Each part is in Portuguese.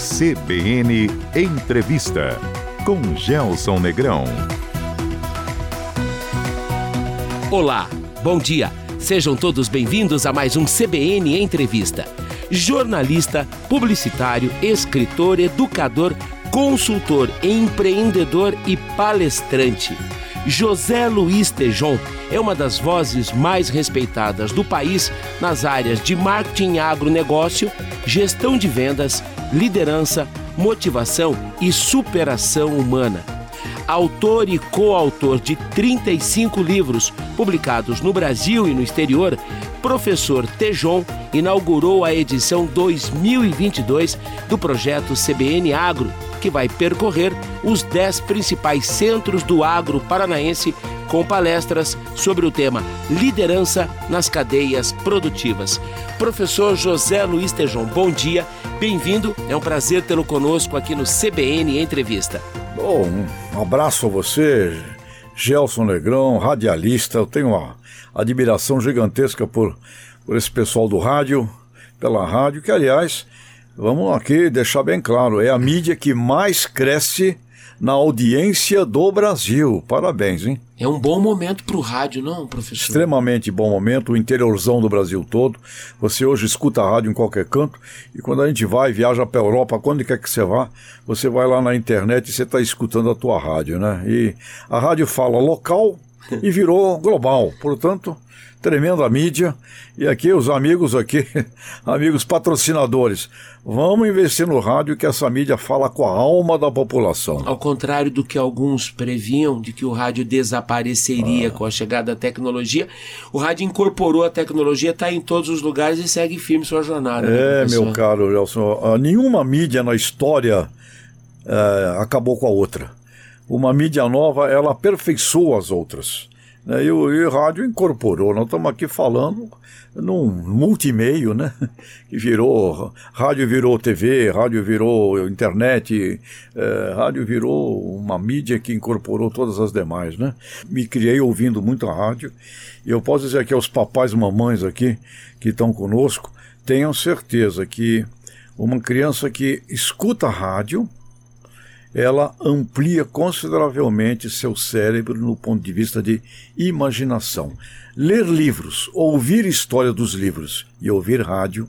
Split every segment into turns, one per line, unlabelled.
CBN Entrevista com Gelson Negrão.
Olá, bom dia. Sejam todos bem-vindos a mais um CBN Entrevista. Jornalista, publicitário, escritor, educador, consultor, empreendedor e palestrante. José Luiz Tejon é uma das vozes mais respeitadas do país nas áreas de marketing agronegócio, gestão de vendas, liderança, motivação e superação humana. Autor e coautor de 35 livros publicados no Brasil e no exterior, professor Tejon inaugurou a edição 2022 do projeto CBN Agro que vai percorrer os 10 principais centros do agro paranaense com palestras sobre o tema Liderança nas cadeias produtivas. Professor José Luiz Tejon, bom dia, bem-vindo. É um prazer tê-lo conosco aqui no CBN Entrevista.
Bom, um abraço a você, Gelson Negrão, radialista. Eu tenho uma admiração gigantesca por, por esse pessoal do rádio, pela rádio, que aliás Vamos aqui deixar bem claro, é a mídia que mais cresce na audiência do Brasil. Parabéns, hein?
É um bom momento para o rádio, não, professor?
Extremamente bom momento, o interiorzão do Brasil todo. Você hoje escuta a rádio em qualquer canto e quando a gente vai, viaja para a Europa, quando quer que você vá, você vai lá na internet e você está escutando a tua rádio, né? E a rádio fala local e virou global. Portanto, tremenda mídia. E aqui os amigos aqui, amigos patrocinadores, vamos investir no rádio que essa mídia fala com a alma da população.
Ao contrário do que alguns previam de que o rádio desapareceria ah. com a chegada da tecnologia, o rádio incorporou a tecnologia, está em todos os lugares e segue firme sua jornada.
Né, é, né, meu caro Nelson, ah, nenhuma mídia na história é, acabou com a outra. Uma mídia nova, ela aperfeiçoa as outras. Né? E, o, e rádio incorporou. Nós estamos aqui falando num multimeio, né? Que virou. Rádio virou TV, rádio virou internet, é, rádio virou uma mídia que incorporou todas as demais, né? Me criei ouvindo muito a rádio. E eu posso dizer que aos papais e mamães aqui que estão conosco, tenham certeza que uma criança que escuta rádio ela amplia consideravelmente seu cérebro no ponto de vista de imaginação. Ler livros, ouvir história dos livros e ouvir rádio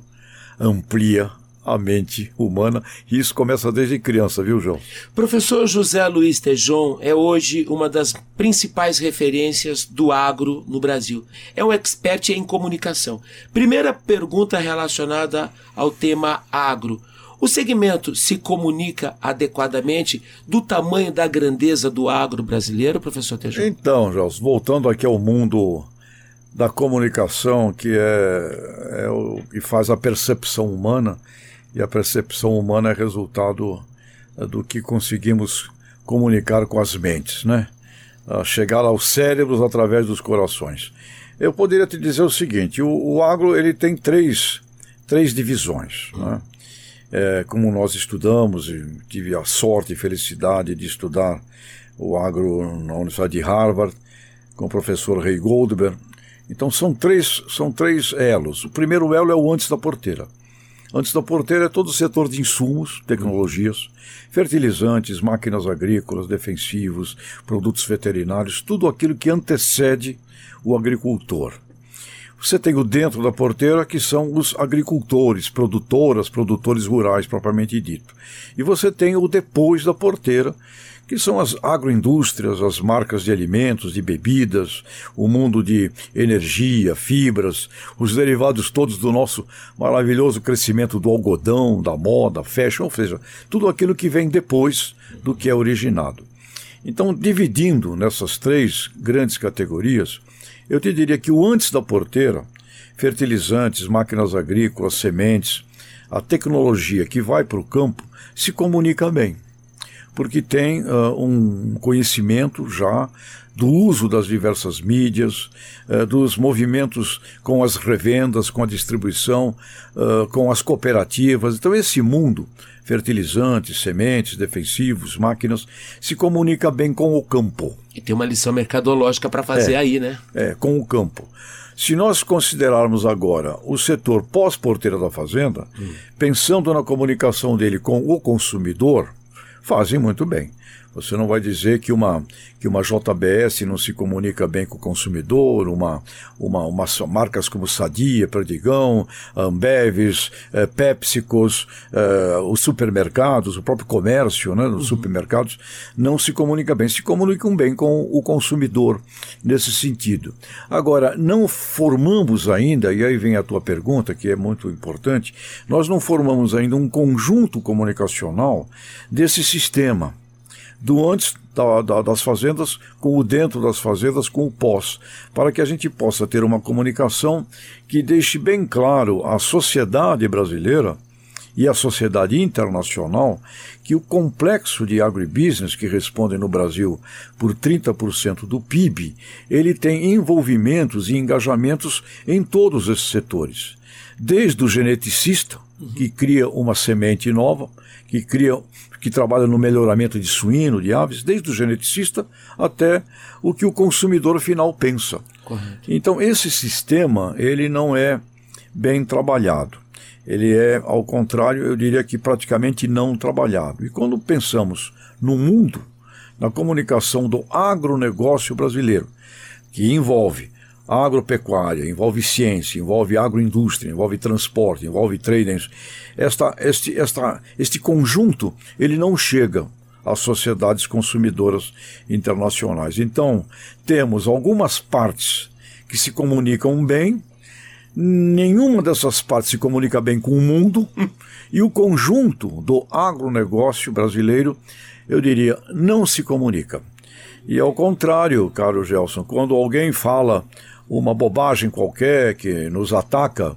amplia a mente humana e isso começa desde criança, viu, João?
Professor José Luiz Tejon é hoje uma das principais referências do agro no Brasil. É um expert em comunicação. Primeira pergunta relacionada ao tema agro. O segmento se comunica adequadamente do tamanho da grandeza do agro brasileiro, professor Tejão?
Então, Jós, voltando aqui ao mundo da comunicação, que é, é o que faz a percepção humana, e a percepção humana é resultado é, do que conseguimos comunicar com as mentes, né? chegar aos cérebros através dos corações. Eu poderia te dizer o seguinte: o, o agro ele tem três, três divisões. Né? É, como nós estudamos, tive a sorte e felicidade de estudar o agro na Universidade de Harvard, com o professor Ray Goldberg. Então são três, são três elos. O primeiro elo é o antes da porteira. Antes da porteira é todo o setor de insumos, tecnologias, fertilizantes, máquinas agrícolas, defensivos, produtos veterinários, tudo aquilo que antecede o agricultor. Você tem o dentro da porteira, que são os agricultores, produtoras, produtores rurais, propriamente dito. E você tem o depois da porteira, que são as agroindústrias, as marcas de alimentos, de bebidas, o mundo de energia, fibras, os derivados todos do nosso maravilhoso crescimento do algodão, da moda, fashion, ou seja, tudo aquilo que vem depois do que é originado. Então, dividindo nessas três grandes categorias, eu te diria que o antes da porteira, fertilizantes, máquinas agrícolas, sementes, a tecnologia que vai para o campo se comunica bem. porque tem uh, um conhecimento já do uso das diversas mídias, uh, dos movimentos com as revendas, com a distribuição, uh, com as cooperativas. Então, esse mundo, fertilizantes, sementes, defensivos, máquinas, se comunica bem com o campo.
E tem uma lição mercadológica para fazer
é,
aí, né?
É, com o campo. Se nós considerarmos agora o setor pós-porteira da fazenda, hum. pensando na comunicação dele com o consumidor, fazem muito bem. Você não vai dizer que uma, que uma JBS não se comunica bem com o consumidor, uma, uma, uma marcas como Sadia, Perdigão, Ambeves, eh, PepsiCos, eh, os supermercados, o próprio comércio, né, os uhum. supermercados, não se comunica bem. Se comunicam bem com o consumidor nesse sentido. Agora, não formamos ainda, e aí vem a tua pergunta, que é muito importante, nós não formamos ainda um conjunto comunicacional desse sistema do antes da, da, das fazendas com o dentro das fazendas com o pós, para que a gente possa ter uma comunicação que deixe bem claro à sociedade brasileira e à sociedade internacional que o complexo de agribusiness, que responde no Brasil por 30% do PIB, ele tem envolvimentos e engajamentos em todos esses setores. Desde o geneticista, que cria uma semente nova, que cria que trabalha no melhoramento de suíno, de aves, desde o geneticista até o que o consumidor final pensa. Correto. Então esse sistema ele não é bem trabalhado. Ele é, ao contrário, eu diria que praticamente não trabalhado. E quando pensamos no mundo, na comunicação do agronegócio brasileiro, que envolve agropecuária, envolve ciência, envolve agroindústria, envolve transporte, envolve trading. Esta, este, esta, este conjunto ele não chega às sociedades consumidoras internacionais. Então, temos algumas partes que se comunicam bem, nenhuma dessas partes se comunica bem com o mundo, e o conjunto do agronegócio brasileiro, eu diria, não se comunica. E ao contrário, caro Gelson, quando alguém fala uma bobagem qualquer que nos ataca,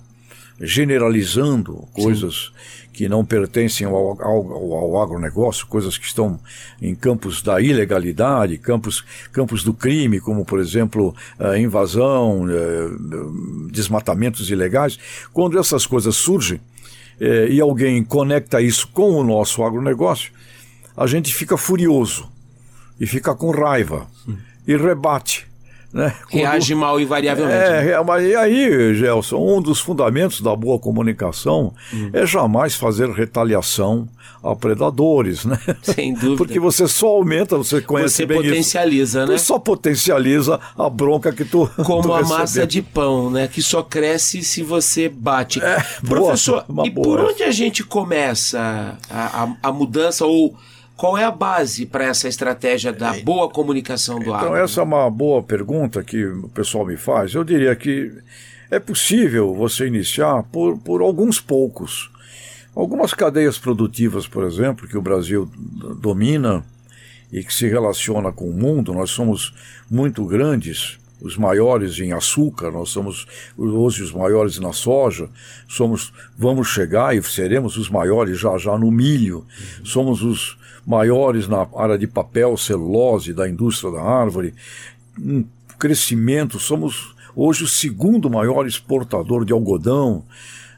generalizando coisas Sim. que não pertencem ao, ao, ao, agronegócio, coisas que estão em campos da ilegalidade, campos, campos do crime, como, por exemplo, a invasão, desmatamentos ilegais. Quando essas coisas surgem eh, e alguém conecta isso com o nosso agronegócio, a gente fica furioso e fica com raiva Sim. e rebate
né? Reage mal invariavelmente.
É, né? mas e aí, Gelson, um dos fundamentos da boa comunicação hum. é jamais fazer retaliação a predadores, né?
Sem dúvida.
Porque você só aumenta, você conhece
você
bem
potencializa,
isso.
né?
Você só potencializa a bronca que tu
Como
tu
a massa de pão, né? Que só cresce se você bate.
É,
Professor,
boa,
e por onde a gente começa a, a, a mudança ou qual é a base para essa estratégia da boa comunicação do
então,
agro?
Então, essa é uma boa pergunta que o pessoal me faz. Eu diria que é possível você iniciar por, por alguns poucos. Algumas cadeias produtivas, por exemplo, que o Brasil domina e que se relaciona com o mundo, nós somos muito grandes, os maiores em açúcar, nós somos hoje os maiores na soja, somos, vamos chegar e seremos os maiores já já no milho, somos os maiores na área de papel, celulose, da indústria da árvore, um crescimento, somos hoje o segundo maior exportador de algodão.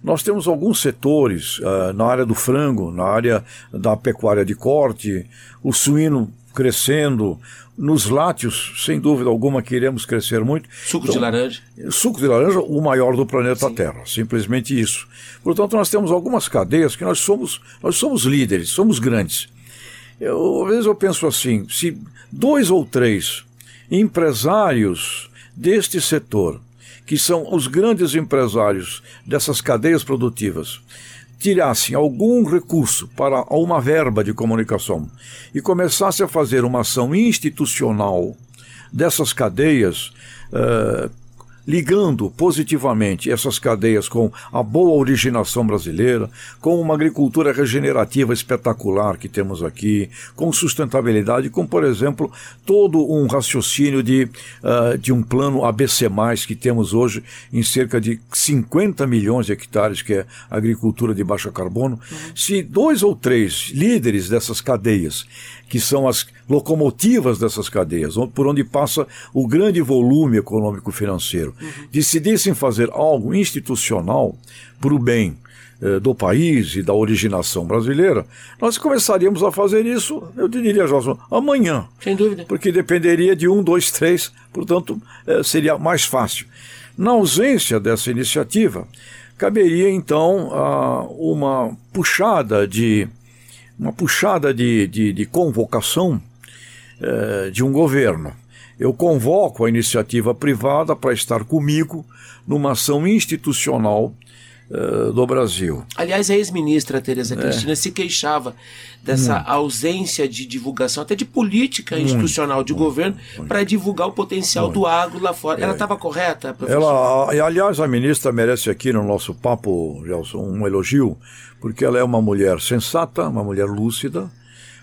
Nós temos alguns setores uh, na área do frango, na área da pecuária de corte, o suíno crescendo, nos látios, sem dúvida alguma, queremos crescer muito.
Suco então, de laranja?
Suco de laranja, o maior do planeta Sim. Terra, simplesmente isso. Portanto, nós temos algumas cadeias que nós somos, nós somos líderes, somos grandes. Eu, às vezes eu penso assim: se dois ou três empresários deste setor, que são os grandes empresários dessas cadeias produtivas, tirassem algum recurso para uma verba de comunicação e começassem a fazer uma ação institucional dessas cadeias, uh, ligando positivamente essas cadeias com a boa originação brasileira, com uma agricultura regenerativa espetacular que temos aqui, com sustentabilidade, com, por exemplo, todo um raciocínio de, uh, de um plano ABC, que temos hoje em cerca de 50 milhões de hectares, que é agricultura de baixo carbono. Uhum. Se dois ou três líderes dessas cadeias que são as locomotivas dessas cadeias, por onde passa o grande volume econômico-financeiro, uhum. decidissem fazer algo institucional para o bem eh, do país e da originação brasileira, nós começaríamos a fazer isso, eu diria, João, amanhã.
Sem dúvida.
Porque dependeria de um, dois, três, portanto, eh, seria mais fácil. Na ausência dessa iniciativa, caberia então uma puxada de uma puxada de, de, de convocação eh, de um governo. Eu convoco a iniciativa privada para estar comigo numa ação institucional eh, do Brasil.
Aliás, a ex-ministra Tereza é. Cristina se queixava dessa hum. ausência de divulgação, até de política institucional de governo, para divulgar o potencial do agro lá fora. É. Ela estava correta,
professor? Ela, aliás, a ministra merece aqui no nosso papo, Gelson, um elogio, porque ela é uma mulher sensata, uma mulher lúcida,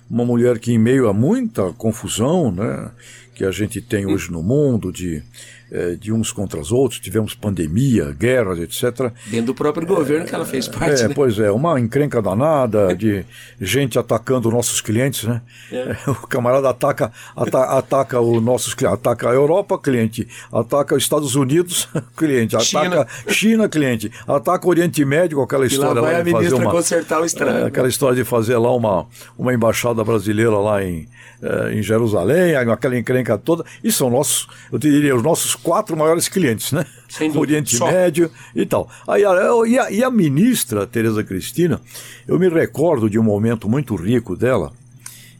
uma mulher que, em meio a muita confusão né, que a gente tem hoje no mundo, de é, de uns contra os outros, tivemos pandemia, guerras, etc.
Dentro do próprio governo que ela fez parte.
É,
né?
pois é, uma encrenca danada de gente atacando nossos clientes, né? É. O camarada ataca, ata, ataca os nossos clientes, ataca a Europa, cliente, ataca os Estados Unidos, cliente, ataca China, China cliente, ataca o Oriente Médio, aquela história
e lá, vai
lá
de fazer uma consertar o estrago. É,
aquela história de fazer lá uma, uma embaixada brasileira lá em, é, em Jerusalém, aquela encrenca toda, e são nossos, eu diria, os nossos quatro maiores clientes, né?
Sem
Oriente
Só.
Médio e tal. Aí, e, a, e a ministra Tereza Cristina, eu me recordo de um momento muito rico dela,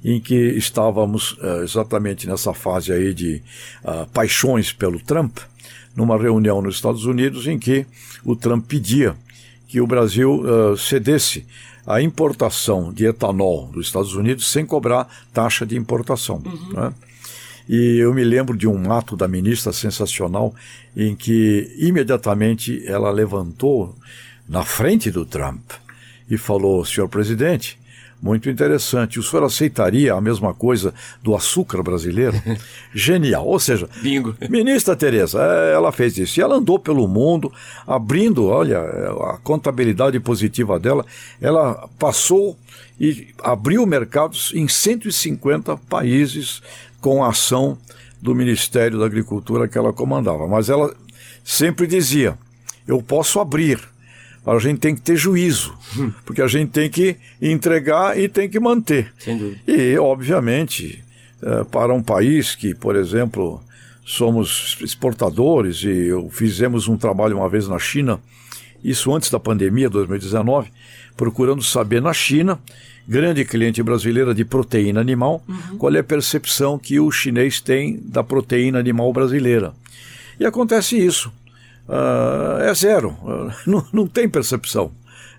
em que estávamos uh, exatamente nessa fase aí de uh, paixões pelo Trump, numa reunião nos Estados Unidos em que o Trump pedia que o Brasil uh, cedesse a importação de etanol dos Estados Unidos sem cobrar taxa de importação. Uhum. Né? E eu me lembro de um ato da ministra sensacional em que imediatamente ela levantou na frente do Trump e falou: Senhor presidente, muito interessante. O senhor aceitaria a mesma coisa do açúcar brasileiro? Genial. Ou seja,
Bingo.
ministra Tereza, é, ela fez isso. E ela andou pelo mundo, abrindo, olha, a contabilidade positiva dela. Ela passou e abriu mercados em 150 países com a ação do Ministério da Agricultura que ela comandava. Mas ela sempre dizia: eu posso abrir, a gente tem que ter juízo, porque a gente tem que entregar e tem que manter. E, obviamente, é, para um país que, por exemplo, somos exportadores e fizemos um trabalho uma vez na China, isso antes da pandemia, 2019, procurando saber na China grande cliente brasileira de proteína animal, uhum. qual é a percepção que o chinês tem da proteína animal brasileira. E acontece isso uh, é zero, uh, não, não tem percepção.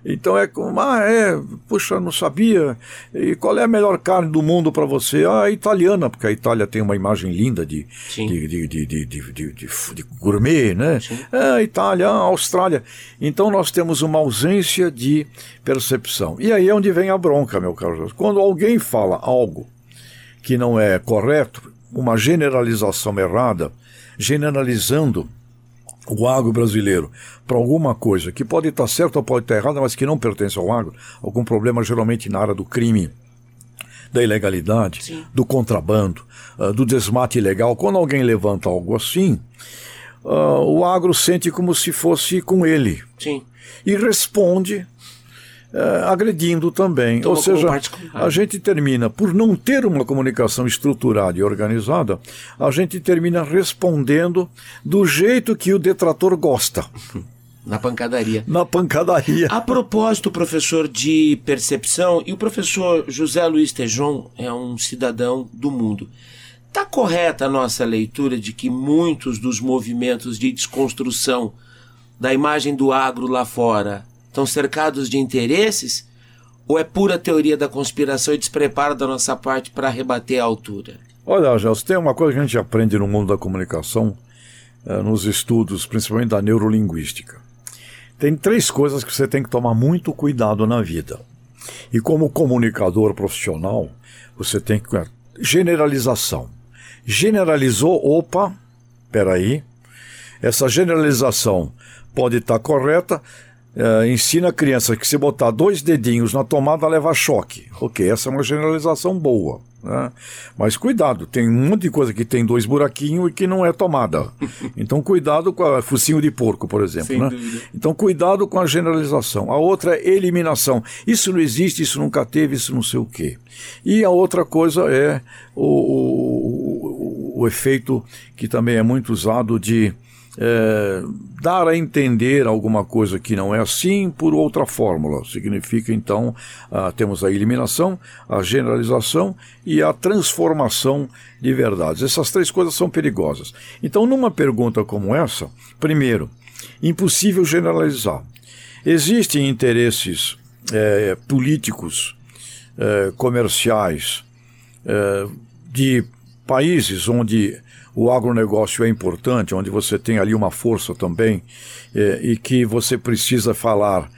Então é como, ah, é, puxa, não sabia. E qual é a melhor carne do mundo para você? Ah, italiana, porque a Itália tem uma imagem linda de, de, de, de, de, gourmet, né? Ah, Itália, Austrália. Então nós temos uma ausência de percepção. E aí é onde vem a bronca, meu caro. Quando alguém fala algo que não é correto, uma generalização errada, generalizando o agro brasileiro para alguma coisa que pode estar certa ou pode estar errada, mas que não pertence ao agro, algum problema geralmente na área do crime, da ilegalidade, Sim. do contrabando, uh, do desmate ilegal. Quando alguém levanta algo assim, uh, o agro sente como se fosse com ele.
Sim.
E responde é, agredindo também. Ou seja, a gente termina, por não ter uma comunicação estruturada e organizada, a gente termina respondendo do jeito que o detrator gosta.
Na pancadaria.
Na pancadaria.
A propósito, professor, de percepção, e o professor José Luiz Tejon é um cidadão do mundo. Está correta a nossa leitura de que muitos dos movimentos de desconstrução da imagem do agro lá fora estão cercados de interesses? Ou é pura teoria da conspiração e despreparo da nossa parte para rebater a altura?
Olha, Gelson, tem uma coisa que a gente aprende no mundo da comunicação uh, nos estudos, principalmente da neurolinguística. Tem três coisas que você tem que tomar muito cuidado na vida. E como comunicador profissional, você tem que. Generalização. Generalizou, opa, peraí. Essa generalização pode estar correta, Uh, ensina a criança que se botar dois dedinhos na tomada leva choque. Ok, essa é uma generalização boa. Né? Mas cuidado, tem um monte de coisa que tem dois buraquinhos e que não é tomada. Então cuidado com a focinho de porco, por exemplo. Né? Então cuidado com a generalização. A outra é eliminação. Isso não existe, isso nunca teve, isso não sei o quê. E a outra coisa é o, o, o efeito que também é muito usado de é, dar a entender alguma coisa que não é assim por outra fórmula. Significa, então, ah, temos a eliminação, a generalização e a transformação de verdades. Essas três coisas são perigosas. Então, numa pergunta como essa, primeiro, impossível generalizar. Existem interesses é, políticos, é, comerciais, é, de países onde o agronegócio é importante, onde você tem ali uma força também é, e que você precisa falar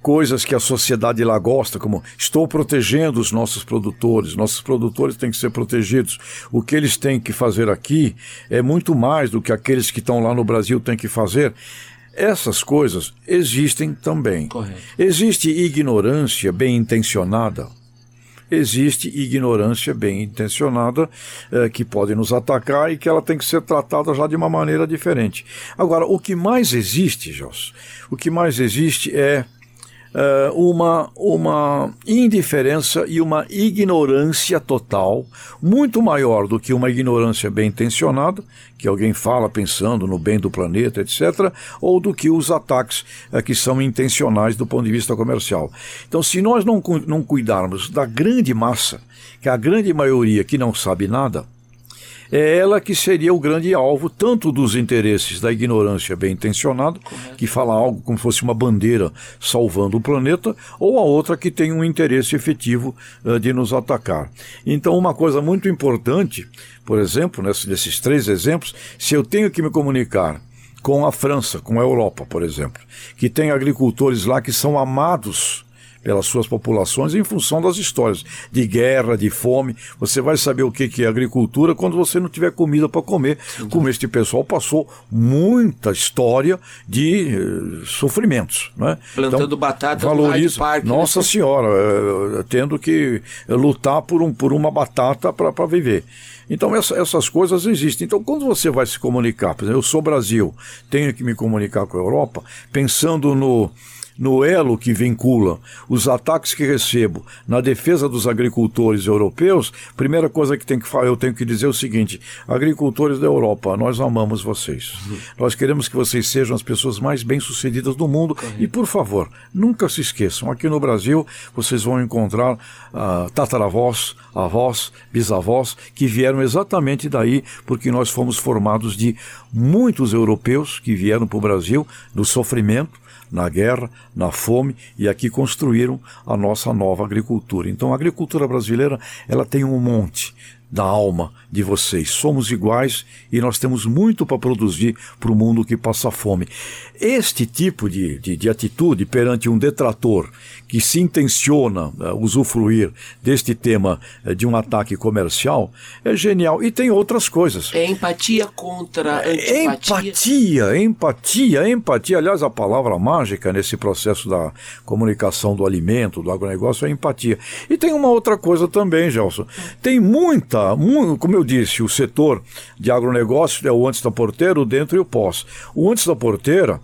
coisas que a sociedade lá gosta, como estou protegendo os nossos produtores, nossos produtores têm que ser protegidos. O que eles têm que fazer aqui é muito mais do que aqueles que estão lá no Brasil têm que fazer. Essas coisas existem também. Correto. Existe ignorância bem intencionada existe ignorância bem intencionada eh, que pode nos atacar e que ela tem que ser tratada já de uma maneira diferente. Agora, o que mais existe, Jos, o que mais existe é uma, uma indiferença e uma ignorância total, muito maior do que uma ignorância bem intencionada, que alguém fala pensando no bem do planeta, etc., ou do que os ataques uh, que são intencionais do ponto de vista comercial. Então, se nós não, não cuidarmos da grande massa, que é a grande maioria que não sabe nada, é ela que seria o grande alvo tanto dos interesses da ignorância bem intencionada, que fala algo como fosse uma bandeira salvando o planeta, ou a outra que tem um interesse efetivo uh, de nos atacar. Então, uma coisa muito importante, por exemplo, nesses três exemplos, se eu tenho que me comunicar com a França, com a Europa, por exemplo, que tem agricultores lá que são amados pelas suas populações em função das histórias de guerra, de fome. Você vai saber o que é agricultura quando você não tiver comida para comer. Uhum. Como este pessoal passou muita história de uh, sofrimentos. Né?
Plantando então, batata
valoriza,
Park,
né? Nossa né? Senhora, uh, tendo que lutar por, um, por uma batata para viver. Então essa, essas coisas existem. Então quando você vai se comunicar, por exemplo, eu sou Brasil, tenho que me comunicar com a Europa, pensando no no elo que vincula os ataques que recebo na defesa dos agricultores europeus, primeira coisa que tem que eu tenho que dizer é o seguinte: agricultores da Europa, nós amamos vocês. Uhum. Nós queremos que vocês sejam as pessoas mais bem-sucedidas do mundo e, por favor, nunca se esqueçam, aqui no Brasil vocês vão encontrar uh, tataravós, avós, bisavós que vieram exatamente daí, porque nós fomos formados de muitos europeus que vieram para o Brasil no sofrimento na guerra, na fome e aqui construíram a nossa nova agricultura. Então a agricultura brasileira, ela tem um monte da alma de vocês. Somos iguais e nós temos muito para produzir para o mundo que passa fome. Este tipo de, de, de, atitude perante um detrator que se intenciona uh, usufruir deste tema uh, de um ataque comercial é genial. E tem outras coisas.
É empatia contra
antipatia. Empatia, empatia, empatia. Aliás, a palavra mágica nesse processo da comunicação do alimento, do agronegócio, é empatia. E tem uma outra coisa também, Gelson. Tem muita, muito, como eu disse, o setor de agronegócio é o antes da porteira, o dentro e o pós. O antes da porteira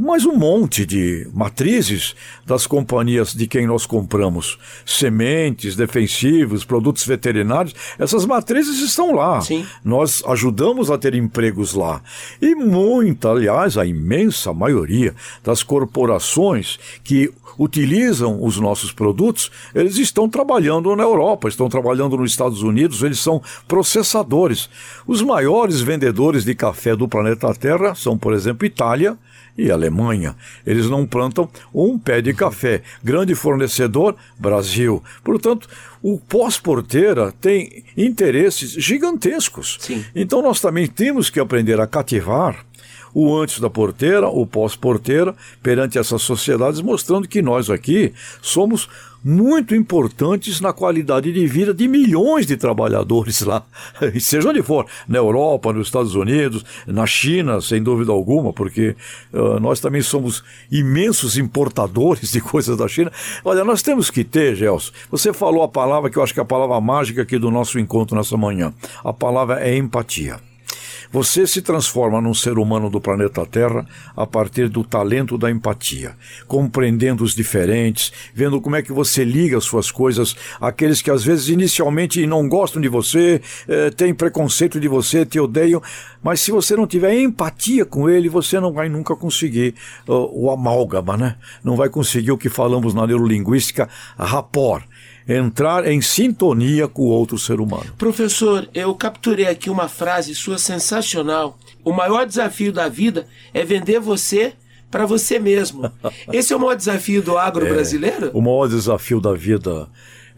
mas um monte de matrizes das companhias de quem nós compramos sementes, defensivos, produtos veterinários. Essas matrizes estão lá. Sim. Nós ajudamos a ter empregos lá. E muita, aliás, a imensa maioria das corporações que utilizam os nossos produtos, eles estão trabalhando na Europa, estão trabalhando nos Estados Unidos, eles são processadores. Os maiores vendedores de café do planeta Terra são, por exemplo, Itália e Alemanha. Eles não plantam um pé de café. Grande fornecedor, Brasil. Portanto, o pós-porteira tem interesses gigantescos.
Sim.
Então nós também temos que aprender a cativar o antes da porteira, o pós-porteira, perante essas sociedades, mostrando que nós aqui somos muito importantes na qualidade de vida de milhões de trabalhadores lá, seja onde for, na Europa, nos Estados Unidos, na China, sem dúvida alguma, porque uh, nós também somos imensos importadores de coisas da China. Olha, nós temos que ter, Gelson, você falou a palavra que eu acho que é a palavra mágica aqui do nosso encontro nessa manhã. A palavra é empatia. Você se transforma num ser humano do planeta Terra a partir do talento da empatia, compreendendo os diferentes, vendo como é que você liga as suas coisas àqueles que às vezes inicialmente não gostam de você, eh, têm preconceito de você, te odeiam, mas se você não tiver empatia com ele, você não vai nunca conseguir uh, o amálgama, né? Não vai conseguir o que falamos na neurolinguística, rapport entrar em sintonia com o outro ser humano.
Professor, eu capturei aqui uma frase sua sensacional. O maior desafio da vida é vender você para você mesmo. Esse é o maior desafio do agro é, brasileiro?
O maior desafio da vida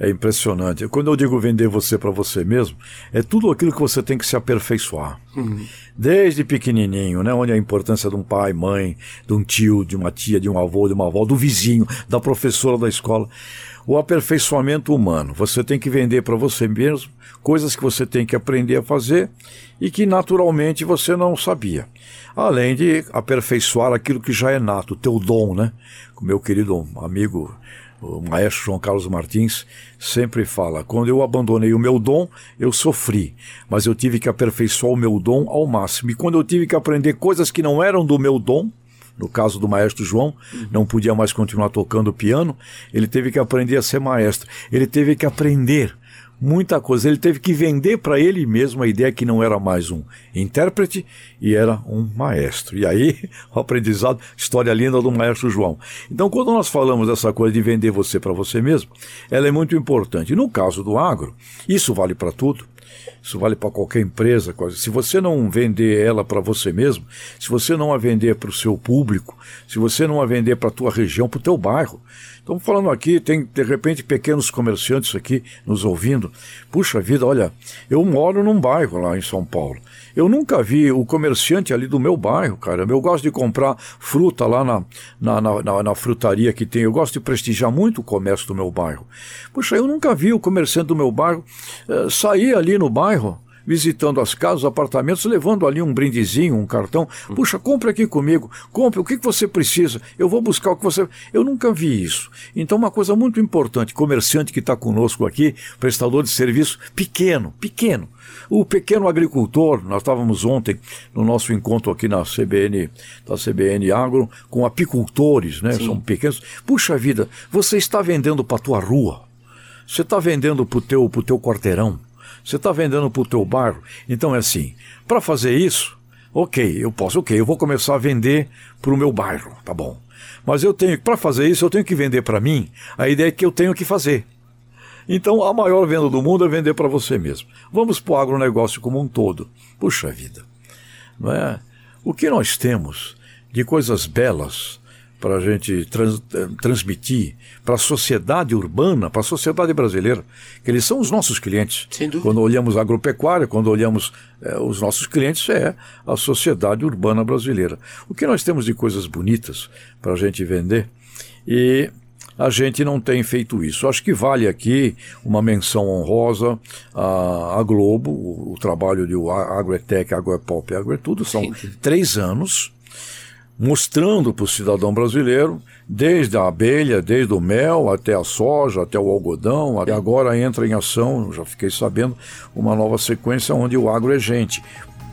é impressionante. Quando eu digo vender você para você mesmo, é tudo aquilo que você tem que se aperfeiçoar. Uhum. Desde pequenininho, né, onde a importância de um pai, mãe, de um tio, de uma tia, de um avô, de uma avó, do vizinho, da professora da escola o aperfeiçoamento humano. Você tem que vender para você mesmo coisas que você tem que aprender a fazer e que naturalmente você não sabia. Além de aperfeiçoar aquilo que já é nato, o teu dom, né? O meu querido amigo, o maestro João Carlos Martins, sempre fala: quando eu abandonei o meu dom, eu sofri, mas eu tive que aperfeiçoar o meu dom ao máximo. E quando eu tive que aprender coisas que não eram do meu dom, no caso do maestro João, não podia mais continuar tocando piano, ele teve que aprender a ser maestro. Ele teve que aprender muita coisa. Ele teve que vender para ele mesmo a ideia que não era mais um intérprete e era um maestro. E aí, o aprendizado, história linda do maestro João. Então, quando nós falamos dessa coisa de vender você para você mesmo, ela é muito importante. No caso do agro, isso vale para tudo. Isso vale para qualquer empresa. Se você não vender ela para você mesmo, se você não a vender para o seu público, se você não a vender para a tua região, para o teu bairro. Estamos falando aqui, tem de repente pequenos comerciantes aqui nos ouvindo. Puxa vida, olha, eu moro num bairro lá em São Paulo. Eu nunca vi o comerciante ali do meu bairro, cara. Eu gosto de comprar fruta lá na, na, na, na, frutaria que tem. Eu gosto de prestigiar muito o comércio do meu bairro. Puxa, eu nunca vi o comerciante do meu bairro uh, sair ali no bairro visitando as casas, os apartamentos, levando ali um brindezinho, um cartão. Puxa, compre aqui comigo, compre o que, que você precisa, eu vou buscar o que você. Eu nunca vi isso. Então, uma coisa muito importante: comerciante que está conosco aqui, prestador de serviço, pequeno, pequeno. O pequeno agricultor, nós estávamos ontem no nosso encontro aqui na CBN, da CBN Agro, com apicultores, né? Sim. São pequenos. Puxa vida, você está vendendo para a tua rua. Você está vendendo para o teu, teu quarteirão. Você está vendendo para o teu bairro. Então é assim, para fazer isso, ok, eu posso, ok, eu vou começar a vender para o meu bairro, tá bom. Mas eu tenho, para fazer isso, eu tenho que vender para mim a ideia é que eu tenho que fazer. Então, a maior venda do mundo é vender para você mesmo. Vamos para o agronegócio como um todo. Puxa vida, não é? O que nós temos de coisas belas para a gente trans, eh, transmitir para a sociedade urbana, para a sociedade brasileira, que eles são os nossos clientes. Quando olhamos a agropecuária, quando olhamos eh, os nossos clientes, é a sociedade urbana brasileira. O que nós temos de coisas bonitas para a gente vender e a gente não tem feito isso. Acho que vale aqui uma menção honrosa à, à Globo, o, o, trabalho de Agroetec, Agroepop e Agroetudo, são Sim. três anos mostrando para o cidadão brasileiro, desde a abelha, desde o mel, até a soja, até o algodão, e agora entra em ação, já fiquei sabendo, uma nova sequência onde o agro é gente.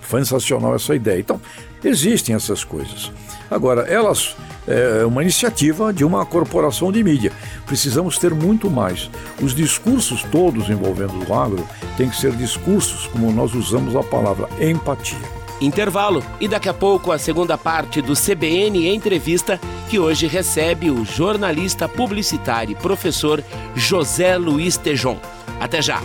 Sensacional essa ideia. Então, existem essas coisas. Agora, elas é uma iniciativa de uma corporação de mídia. Precisamos ter muito mais. Os discursos todos envolvendo o agro têm que ser discursos, como nós usamos a palavra empatia.
Intervalo e daqui a pouco a segunda parte do CBN Entrevista, que hoje recebe o jornalista publicitário e professor José Luiz Tejon. Até já!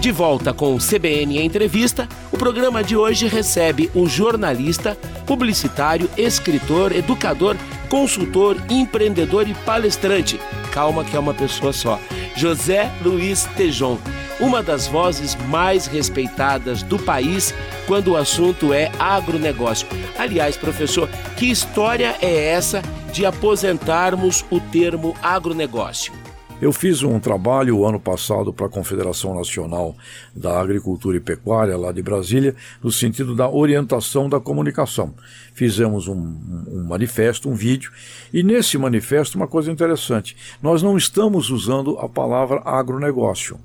De volta com o CBN Entrevista, o programa de hoje recebe o jornalista, publicitário, escritor, educador, consultor, empreendedor e palestrante. Calma que é uma pessoa só. José Luiz Tejon, uma das vozes mais respeitadas do país quando o assunto é agronegócio. Aliás, professor, que história é essa de aposentarmos o termo agronegócio?
Eu fiz um trabalho ano passado para a Confederação Nacional da Agricultura e Pecuária, lá de Brasília, no sentido da orientação da comunicação. Fizemos um, um, manifesto, um vídeo, e nesse manifesto, uma coisa interessante: nós não estamos usando a palavra agronegócio.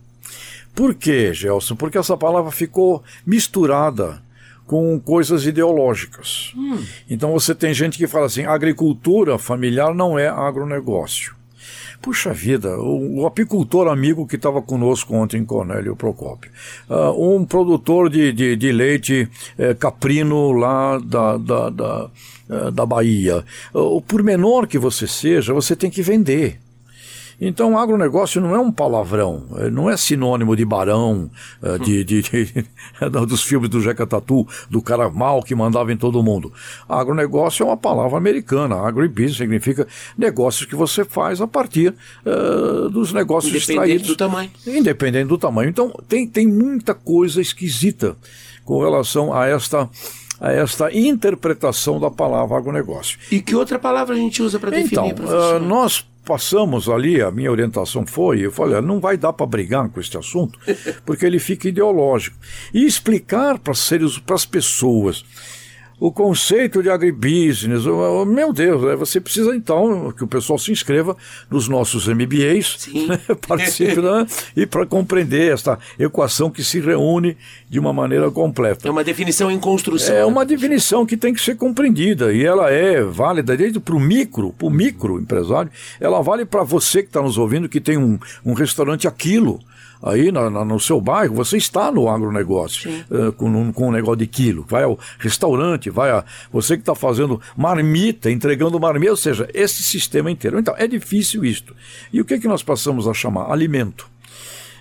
Por quê, Gelson? Porque essa palavra ficou misturada com coisas ideológicas. Hum. Então você tem gente que fala assim: agricultura familiar não é agronegócio. Puxa vida, o, o apicultor amigo que estava conosco ontem, Cornélio Procópio, uh, um produtor de, de, de leite eh, caprino lá da, da, da, uh, da Bahia. Uh, por menor que você seja, você tem que vender. Então, agronegócio não é um palavrão, é, não é sinônimo de barão, é, de, de, de dos filmes do Jeca Tatu, do cara mal que mandava em todo mundo. Agronegócio é uma palavra americana. Agribusiness significa negócios que você faz a partir uh, dos negócios
Independente extraídos. do tamanho.
Independente do tamanho. Então, tem, tem muita coisa esquisita com relação a esta a esta interpretação da palavra agronegócio.
E que outra palavra a gente usa para definir,
então, professor? Uh, nós passamos ali, a minha orientação foi, eu falei, não vai dar para brigar com este assunto, porque ele fica ideológico. E explicar para as pessoas o conceito de agribusiness, meu Deus, né, você precisa então que o pessoal se inscreva nos nossos MBAs, né, participe né, e para compreender esta equação que se reúne de uma maneira completa.
É uma definição em construção.
É né? uma definição que tem que ser compreendida e ela é válida desde para o micro, para o micro empresário, ela vale para você que está nos ouvindo que tem um, um restaurante aquilo aí na, na, no seu bairro, você está no agronegócio, uh, com, um, com um negócio de quilo. Vai ao restaurante, vai a. Você que está fazendo marmita, entregando marmita, ou seja, esse sistema inteiro. Então, é difícil isto. E o que, é que nós passamos a chamar? Alimento.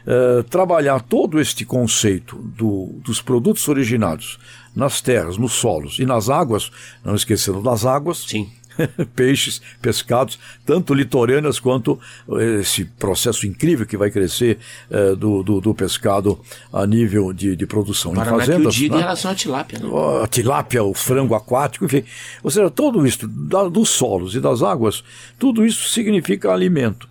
Uh, trabalhar todo este conceito do, dos produtos originados nas terras, nos solos e nas águas, não esquecendo das águas.
Sim
peixes, pescados, tanto litorâneas quanto esse processo incrível que vai crescer eh, do, do, do, pescado a nível de, de produção
Para em fazendas. Que eu né? em relação à tilápia. Né?
A tilápia, o frango aquático, enfim. Ou seja, tudo isso, da, dos solos e das águas, tudo isso significa alimento.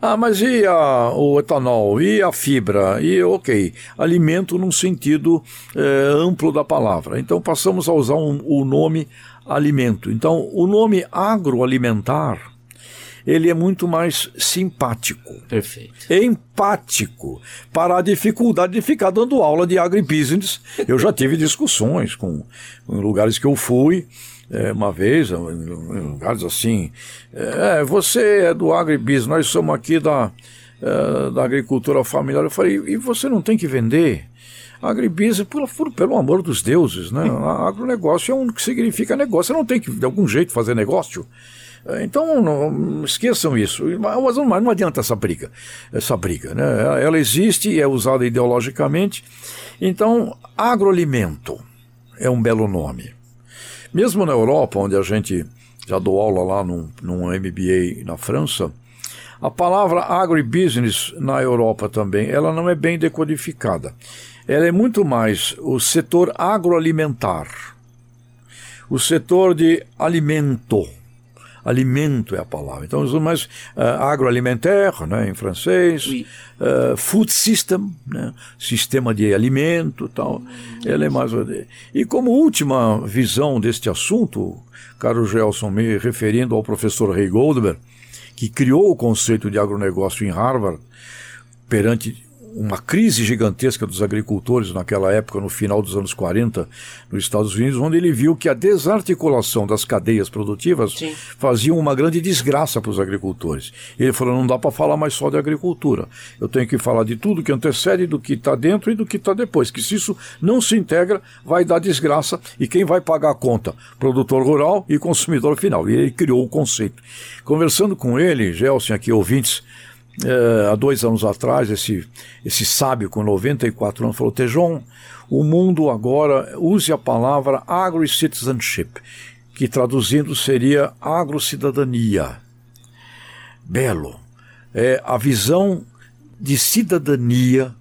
Ah, mas e a, o etanol? E a fibra? E, ok, alimento num sentido eh, amplo da palavra. Então passamos a usar um, o nome alimento. Então, o nome agroalimentar ele é muito mais simpático.
Perfeito.
Empático para a dificuldade de ficar dando aula de agribusiness. Eu já tive discussões com em lugares que eu fui. É, uma vez, em lugares assim, é, você é do agribusiness, nós somos aqui da, é, da agricultura familiar. Eu falei, e você não tem que vender? Agribusiness, pelo, pelo amor dos deuses, né? Agronegócio é um que significa negócio. Você não tem que, de algum jeito, fazer negócio. É, então, não, esqueçam isso. Mas não, não, adianta essa briga. Essa briga, né? Ela existe e é usada ideologicamente. Então, agroalimento é um belo nome. Mesmo na Europa, onde a gente já dou aula lá num, num MBA na França, a palavra agribusiness na Europa também, ela não é bem decodificada ela é muito mais o setor agroalimentar, o setor de alimento. Alimento é a palavra. Então, mais uh, agroalimentaire, né, em francês, oui. uh, food system, né, sistema de alimento tal. Ela é mais. E como última visão deste assunto, caro Gelson, me referindo ao professor Ray Goldberg, que criou o conceito de agronegócio em Harvard, perante uma crise gigantesca dos agricultores naquela época, no final dos anos 40, nos Estados Unidos, onde ele viu que a desarticulação das cadeias produtivas Sim. fazia uma grande desgraça para os agricultores. Ele falou: não dá para falar mais só de agricultura. Eu tenho que falar de tudo que antecede, do que está dentro e do que está depois. Que se isso não se integra, vai dar desgraça e quem vai pagar a conta? Produtor rural e consumidor final. E ele criou o conceito. Conversando com ele, Gelson, aqui ouvintes é, há dois anos atrás, esse, esse sábio com 94 anos falou: Tejon, o mundo agora use a palavra agro-citizenship, que traduzindo seria agro-cidadania. Belo. É a visão de cidadania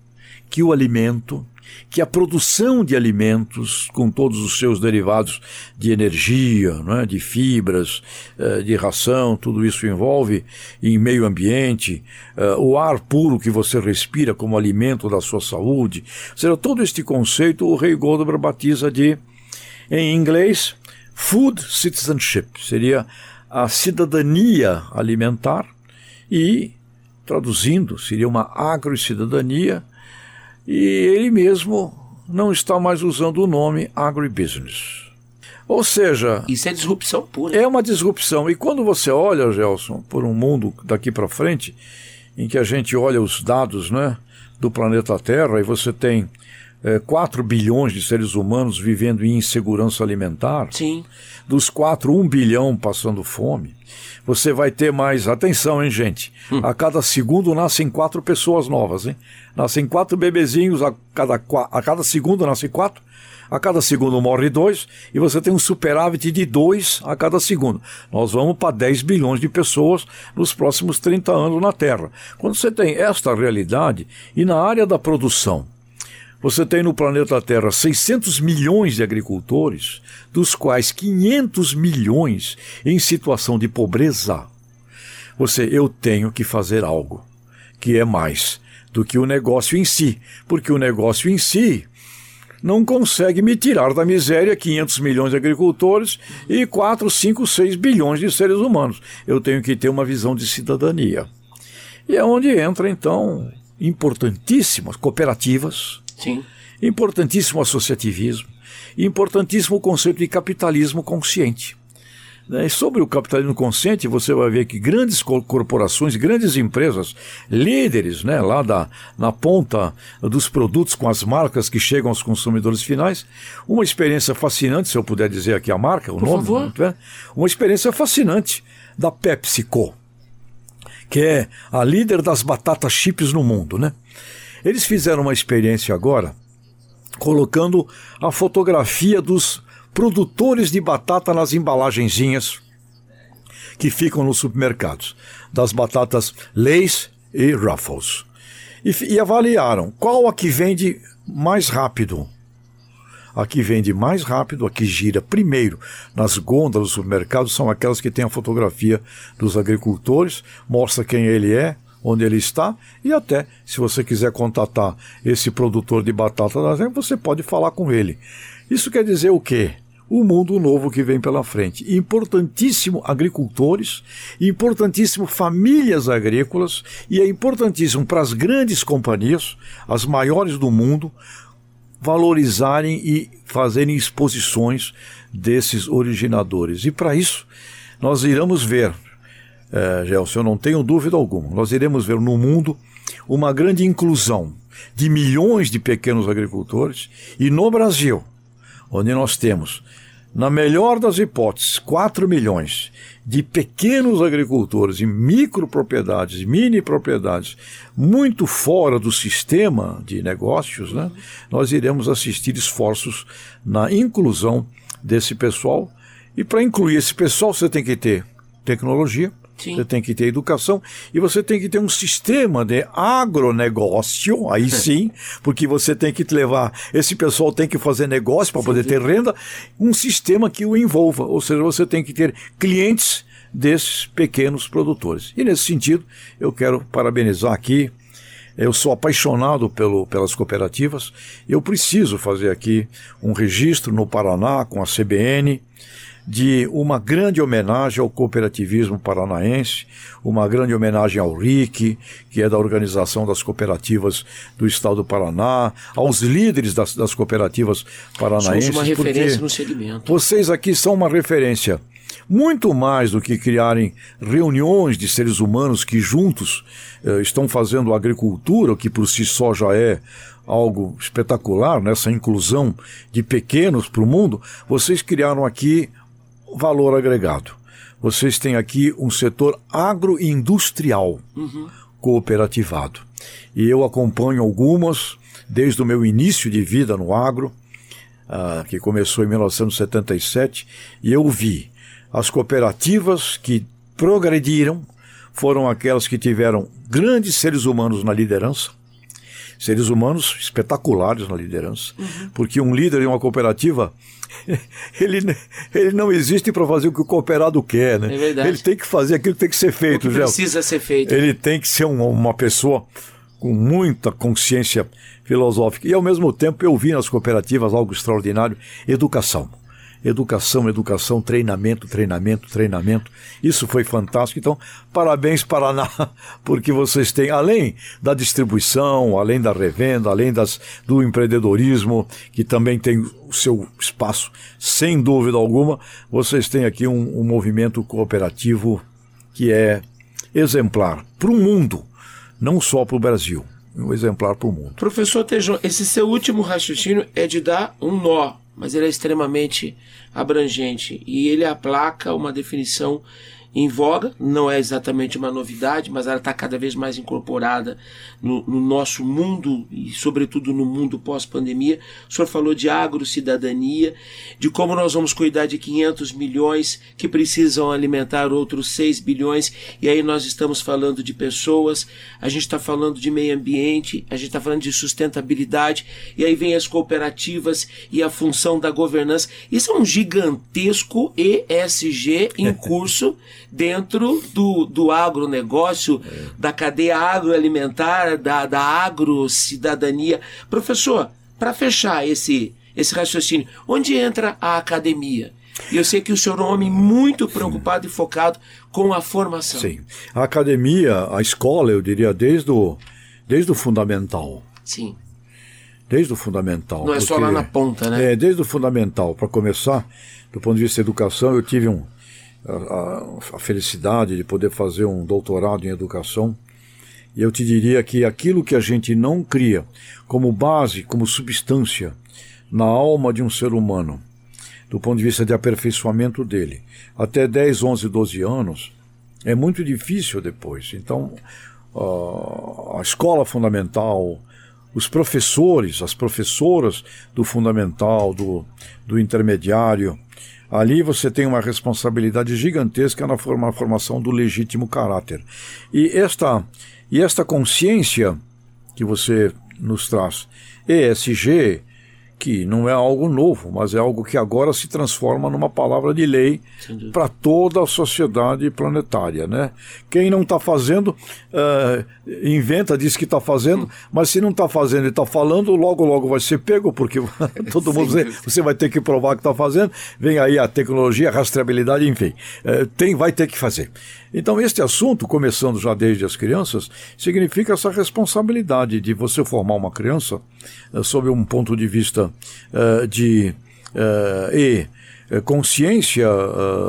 que o alimento, que a produção de alimentos, com todos os seus derivados de energia, é, de fibras, eh, de ração, tudo isso envolve em meio ambiente, eh, o ar puro que você respira como alimento da sua saúde. Ou seja, todo este conceito o rei Goldberg batiza de, em inglês, food citizenship, seria a cidadania alimentar e, traduzindo, seria uma agro-cidadania e ele mesmo não está mais usando o nome agribusiness. Ou seja.
Isso é disrupção pura.
É uma disrupção. E quando você olha, Gelson, por um mundo daqui para frente, em que a gente olha os dados né, do planeta Terra e você tem é, 4 bilhões de seres humanos vivendo em insegurança alimentar.
Sim.
Dos 4, 1 bilhão passando fome. Você vai ter mais. Atenção, hein, gente? Hum. A cada segundo nascem quatro pessoas novas, hein? Nascem quatro bebezinhos, a cada, a cada segundo nascem quatro. A cada segundo morre dois e você tem um superávit de dois a cada segundo. Nós vamos para 10 bilhões de pessoas nos próximos 30 anos na Terra. Quando você tem esta realidade e na área da produção, você tem no planeta Terra 600 milhões de agricultores, dos quais 500 milhões em situação de pobreza. Você, eu tenho que fazer algo que é mais do que o negócio em si, porque o negócio em si não consegue me tirar da miséria 500 milhões de agricultores e 4, 5, 6 bilhões de seres humanos. Eu tenho que ter uma visão de cidadania. E é onde entra, então, importantíssimas cooperativas,
Sim.
Importantíssimo associativismo, importantíssimo o conceito de capitalismo consciente. Né? Sobre o capitalismo consciente, você vai ver que grandes corporações, grandes empresas, líderes né, lá da, na ponta dos produtos com as marcas que chegam aos consumidores finais, uma experiência fascinante, se eu puder dizer aqui a marca, o
Por
nome,
favor.
Né? uma experiência fascinante da PepsiCo, que é a líder das batatas chips no mundo, né? Eles fizeram uma experiência agora colocando a fotografia dos produtores de batata nas embalagenzinhas que ficam nos supermercados, das batatas Lay's e Ruffles. E, e avaliaram qual a que vende mais rápido. A que vende mais rápido, a que gira primeiro nas gôndolas do supermercado, são aquelas que têm a fotografia dos agricultores, mostra quem ele é, onde ele está e até se você quiser contatar esse produtor de batata da Zé, você pode falar com ele. Isso quer dizer o quê? O mundo novo que vem pela frente. Importantíssimo agricultores, importantíssimo famílias agrícolas e é importantíssimo para as grandes companhias, as maiores do mundo, valorizarem e fazerem exposições desses originadores. E para isso, nós iremos ver é, Gelson, eu não tenho dúvida alguma. Nós iremos ver no mundo uma grande inclusão de milhões de pequenos agricultores e no Brasil, onde nós temos, na melhor das hipóteses, 4 milhões de pequenos agricultores e micropropriedades, mini propriedades, muito fora do sistema de negócios, né? nós iremos assistir esforços na inclusão desse pessoal. E para incluir esse pessoal, você tem que ter tecnologia, Sim. Você tem que ter educação e você tem que ter um sistema de agronegócio, aí sim, porque você tem que levar, esse pessoal tem que fazer negócio para poder ter renda, um sistema que o envolva, ou seja, você tem que ter clientes desses pequenos produtores. E nesse sentido, eu quero parabenizar aqui eu sou apaixonado pelo, pelas cooperativas. Eu preciso fazer aqui um registro no Paraná com a CBN de uma grande homenagem ao cooperativismo paranaense, uma grande homenagem ao RIC, que é da Organização das Cooperativas do Estado do Paraná, aos líderes das, das cooperativas paranaenses.
Somos uma referência no segmento.
Vocês aqui são uma referência. Muito mais do que criarem reuniões de seres humanos que juntos eh, estão fazendo agricultura, o que por si só já é algo espetacular, nessa né? inclusão de pequenos para o mundo, vocês criaram aqui valor agregado. Vocês têm aqui um setor agroindustrial. Uhum. cooperativado. E eu acompanho algumas desde o meu início de vida no agro, uh, que começou em 1977, e eu vi as cooperativas que progrediram foram aquelas que tiveram grandes seres humanos na liderança, seres humanos espetaculares na liderança, uhum. porque um líder em uma cooperativa ele, ele não existe para fazer o que o cooperado quer, né?
É verdade.
Ele tem que fazer aquilo que tem que ser feito,
o que precisa ser feito.
Ele tem que ser um, uma pessoa com muita consciência filosófica. E ao mesmo tempo eu vi nas cooperativas algo extraordinário: educação. Educação, educação, treinamento, treinamento, treinamento. Isso foi fantástico. Então, parabéns, Paraná, porque vocês têm, além da distribuição, além da revenda, além das, do empreendedorismo, que também tem o seu espaço, sem dúvida alguma, vocês têm aqui um, um movimento cooperativo que é exemplar para o mundo, não só para o Brasil um exemplar para o mundo.
Professor Tejon, esse seu último raciocínio é de dar um nó, mas ele é extremamente abrangente. E ele aplaca uma definição em voga, não é exatamente uma novidade, mas ela está cada vez mais incorporada no, no, nosso mundo e, sobretudo, no mundo pós-pandemia. O senhor falou de agro-cidadania, de como nós vamos cuidar de 500 milhões que precisam alimentar outros 6 bilhões, e aí nós estamos falando de pessoas, a gente está falando de meio ambiente, a gente está falando de sustentabilidade, e aí vem as cooperativas e a função da governança. Isso é um gigantesco ESG em curso dentro do, do agronegócio, é. da cadeia agroalimentar, da, da agrocidadania. Professor, para fechar esse, esse raciocínio, onde entra a academia? E eu sei que o senhor é um homem muito preocupado Sim. e focado com a formação.
Sim. A academia, a escola, eu diria, desde o, desde o fundamental.
Sim.
Desde o fundamental.
Não é só lá na ponta, né?
É, desde o fundamental. Para começar, do ponto de vista da educação, eu tive um, a, a, felicidade de poder fazer um doutorado em educação. E eu te diria que aquilo que a gente não cria como base, como substância na alma de um ser humano, do ponto de vista de aperfeiçoamento dele, até 10, 11, 12 anos, é muito difícil depois. Então, a escola fundamental, os professores, as professoras do fundamental, do, do intermediário, Ali você tem uma responsabilidade gigantesca na formação do legítimo caráter. E esta, e esta consciência que você nos traz, ESG, que não é algo novo, mas é algo que agora se transforma numa palavra de lei para toda a sociedade planetária. Né? Quem não está fazendo, uh, inventa, diz que está fazendo, mas se não está fazendo e está falando, logo, logo vai ser pego, porque todo mundo você, você, vai ter que provar que está fazendo. Vem aí a tecnologia, a rastreabilidade, enfim. Uh, tem, vai ter que fazer. Então, este assunto, começando já desde as crianças, significa essa responsabilidade de você formar uma criança uh, sob um ponto de vista uh, de uh, e consciência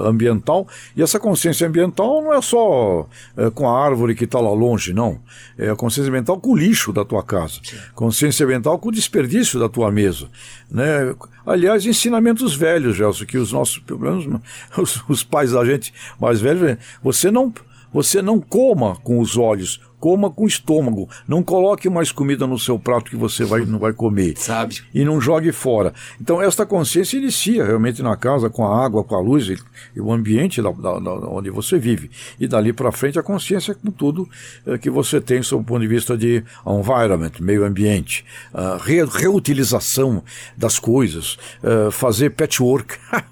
ambiental, e essa consciência ambiental não é só com a árvore que está lá longe, não. É a consciência ambiental com o lixo da tua casa, Sim. consciência ambiental com o desperdício da tua mesa. Né? Aliás, ensinamentos velhos, Gelson, que os nossos, pelo menos os, os pais da gente mais velhos, você não, você não coma com os olhos, coma com estômago. Não coloque mais comida no seu prato que você vai, não vai comer.
Sabe.
E não jogue fora. Então, esta consciência inicia realmente na casa, com a água, com a luz e, o ambiente da, da, da, onde você vive. E dali para frente, a consciência com tudo é, que você tem sob o ponto de vista de environment, meio ambiente, uh, re, reutilização das coisas, uh, fazer patchwork.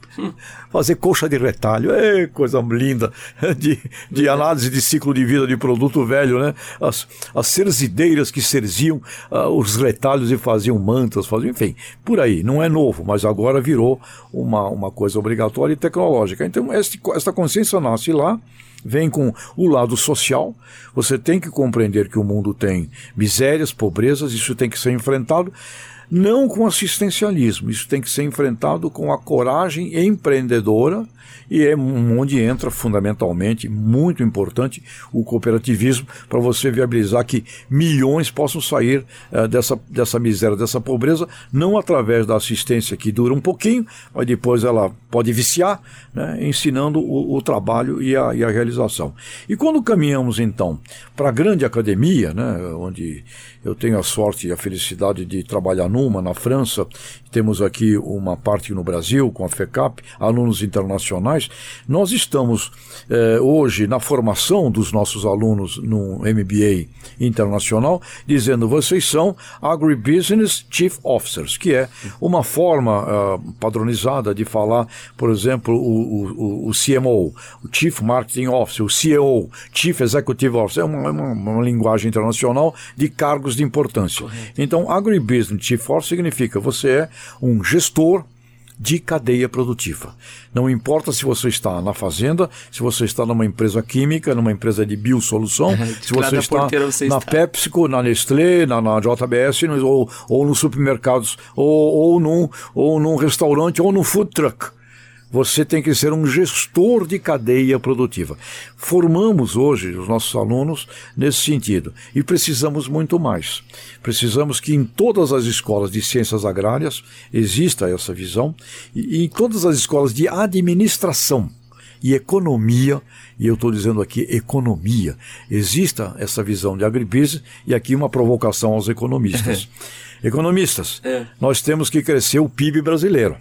fazer colcha de retalho, é coisa linda de, de análise de ciclo de vida de produto velho, né? As, as serzideiras que serziam uh, os retalhos e faziam mantas, faziam, enfim, por aí. Não é novo, mas agora virou uma, uma coisa obrigatória e tecnológica. Então, este, esta consciência nasce lá vem com o lado social. Você tem que compreender que o mundo tem misérias, pobrezas, isso tem que ser enfrentado. Não com assistencialismo. Isso tem que ser enfrentado com a coragem empreendedora e é onde entra fundamentalmente, muito importante, o cooperativismo para você viabilizar que milhões possam sair uh, dessa, dessa miséria, dessa pobreza, não através da assistência que dura um pouquinho, mas depois ela pode viciar, né, ensinando o, o trabalho e a, e a, realização. E quando caminhamos então para a grande academia, né, onde eu tenho a sorte e a felicidade de trabalhar numa na França, temos aqui uma parte no Brasil com a FECAP, alunos internacionais. Nós estamos eh, hoje na formação dos nossos alunos no MBA internacional, dizendo vocês são Agribusiness Chief Officers, que é uma forma uh, padronizada de falar, por exemplo, o, o, o, CMO, o Chief Marketing Officer, o CEO, Chief Executive Officer, é uma, uma, uma linguagem internacional de cargos de importância. Correto. Então, Agribusiness Chief Officer significa você é um gestor de cadeia produtiva. Não importa se você está na fazenda, se você está numa empresa química, numa empresa de biosolução, se você está você na está. PepsiCo, na Nestlé, na, na JBS, ou, ou nos supermercados, ou, ou, num, ou num restaurante, ou no food truck. Você tem que ser um gestor de cadeia produtiva. Formamos hoje os nossos alunos nesse sentido e precisamos muito mais. Precisamos que em todas as escolas de ciências agrárias exista essa visão e em todas as escolas de administração e economia, e eu estou dizendo aqui economia, exista essa visão de agribusiness e aqui uma provocação aos economistas. Economistas, é. nós temos que crescer o PIB brasileiro.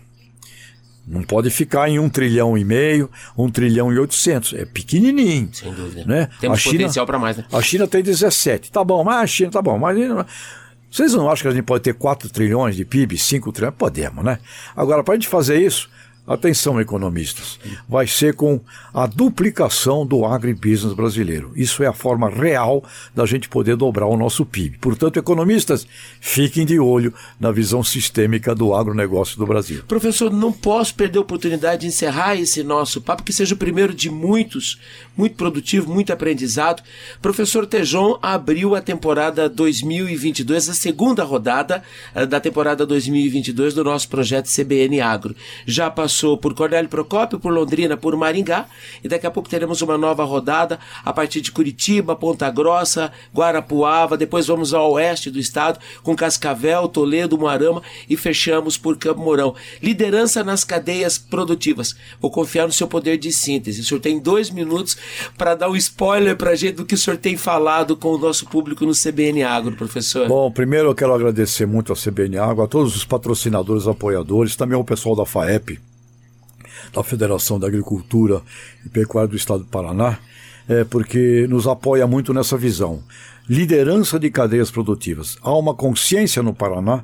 Não pode ficar em um trilhão e meio, um trilhão e oitocentos. É pequenininho.
Sem dúvida.
Né?
Temos a China, potencial para mais, né?
A China tem 17. Tá bom, mas a China tá bom. Mas vocês não acham que a gente pode ter 4 trilhões de PIB, 5 trilhões? Podemos, né? Agora, para a gente fazer isso, Atenção, economistas, vai ser com a duplicação do agribusiness brasileiro. Isso é a forma real da gente poder dobrar o nosso PIB. Portanto, economistas, fiquem de olho na visão sistêmica do agronegócio do Brasil.
Professor, não posso perder a oportunidade de encerrar esse nosso papo, que seja o primeiro de muitos, muito produtivo, muito aprendizado. Professor Tejon abriu a temporada 2022, a segunda rodada eh, da temporada 2022 do nosso projeto CBN Agro. Já passou passou por Cornélio Procópio, por Londrina, por Maringá, e daqui a pouco teremos uma nova rodada a partir de Curitiba, Ponta Grossa, Guarapuava, depois vamos ao oeste do estado, com Cascavel, Toledo, Moarama e fechamos por Campo Mourão. Liderança nas cadeias produtivas. Vou confiar no seu poder de síntese. O senhor tem dois minutos para dar um spoiler para a gente do que o senhor tem falado com o nosso público no CBN Agro, professor.
Bom, primeiro eu quero agradecer muito ao CBN Agro, a todos os patrocinadores, apoiadores, também ao pessoal da FAEP, da Federação da Agricultura e Pecuária do Estado do Paraná, é, porque nos apoia muito nessa visão. Liderança de cadeias produtivas. Há uma consciência no Paraná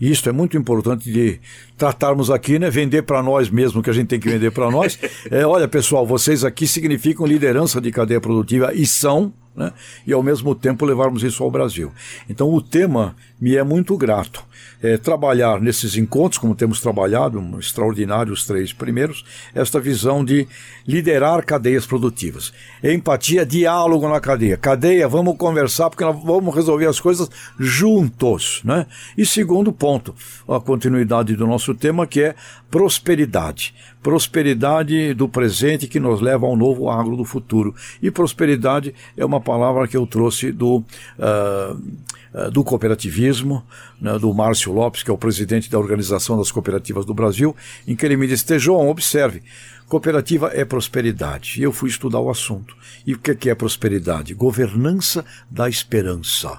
e isso é muito importante de tratarmos aqui, né? Vender para nós mesmo que a gente tem que vender para nós. É, olha, pessoal, vocês aqui significam liderança de cadeia produtiva e são, né? E ao mesmo tempo levarmos isso ao Brasil. Então o tema me é muito grato é, trabalhar nesses encontros, como temos trabalhado, um extraordinário os três primeiros, esta visão de liderar cadeias produtivas. Empatia, diálogo na cadeia. Cadeia, vamos conversar porque nós vamos resolver as coisas juntos. Né? E segundo ponto, a continuidade do nosso tema, que é prosperidade. Prosperidade do presente que nos leva ao novo agro do futuro. E prosperidade é uma palavra que eu trouxe do. Uh, do cooperativismo, né, do Márcio Lopes, que é o presidente da Organização das Cooperativas do Brasil, em que ele me disse: Tejon, observe, cooperativa é prosperidade. E eu fui estudar o assunto. E o que é prosperidade? Governança da esperança.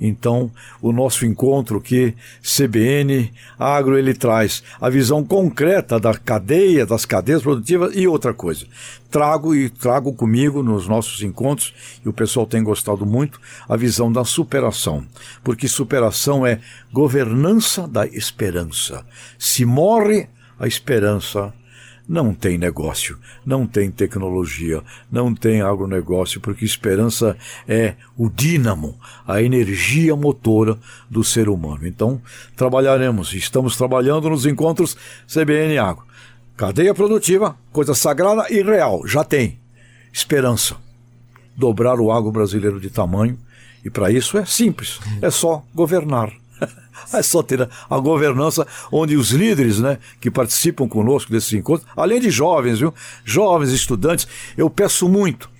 Então, o nosso encontro que CBN Agro ele traz a visão concreta da cadeia, das cadeias produtivas e outra coisa. Trago e trago comigo nos nossos encontros, e o pessoal tem gostado muito, a visão da superação. Porque superação é governança da esperança. Se morre a esperança, não tem negócio, não tem tecnologia, não tem agronegócio, porque esperança é o dínamo, a energia motora do ser humano. Então, trabalharemos, estamos trabalhando nos encontros CBN Agro. Cadeia produtiva, coisa sagrada e real, já tem. Esperança. Dobrar o agro brasileiro de tamanho, e para isso é simples, é só governar. É só ter a governança onde os líderes, né, que participam conosco desses encontros, além de jovens, viu? Jovens, estudantes, eu peço muito.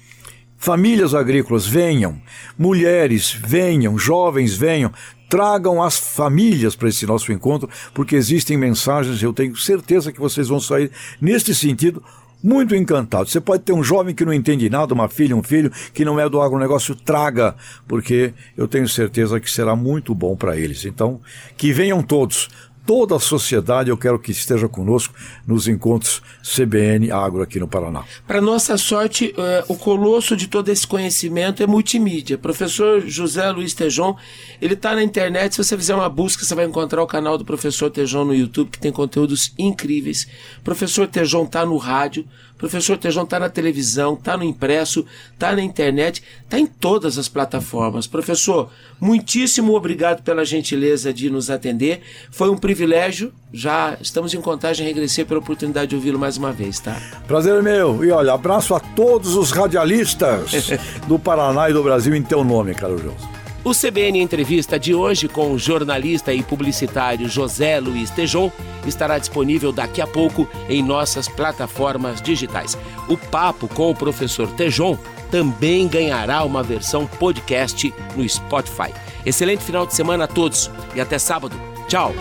Famílias agrícolas venham, mulheres venham, jovens venham, tragam as famílias para esse nosso encontro, porque existem mensagens, eu tenho certeza que vocês vão sair neste sentido muito encantado. Você pode ter um jovem que não entende nada, uma filha, um filho que não é do agronegócio, traga, porque eu tenho certeza que será muito bom para eles. Então, que venham todos. Toda a sociedade eu quero que esteja conosco nos encontros CBN Agro aqui no Paraná.
Para nossa sorte, é, o colosso de todo esse conhecimento é multimídia. Professor José Luiz Tejon, ele está na internet. Se você fizer uma busca, você vai encontrar o canal do Professor Tejon no YouTube, que tem conteúdos incríveis. Professor Tejon está no rádio. Professor Tejon está na televisão, está no impresso, está na internet, está em todas as plataformas. Professor, muitíssimo obrigado pela gentileza de nos atender. Foi um privilégio. Já estamos em contagem regressiva pela oportunidade de ouvi-lo mais uma vez, tá?
Prazer é meu. E olha, abraço a todos os radialistas do Paraná e do Brasil em teu nome, Carlos João.
O CBN Entrevista de hoje com o jornalista e publicitário José Luiz Tejon estará disponível daqui a pouco em nossas plataformas digitais. O papo com o professor Tejon também ganhará uma versão podcast no Spotify. Excelente final de semana a todos e até sábado. Tchau.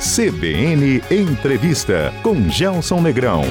CBN Entrevista com Gelson Negrão.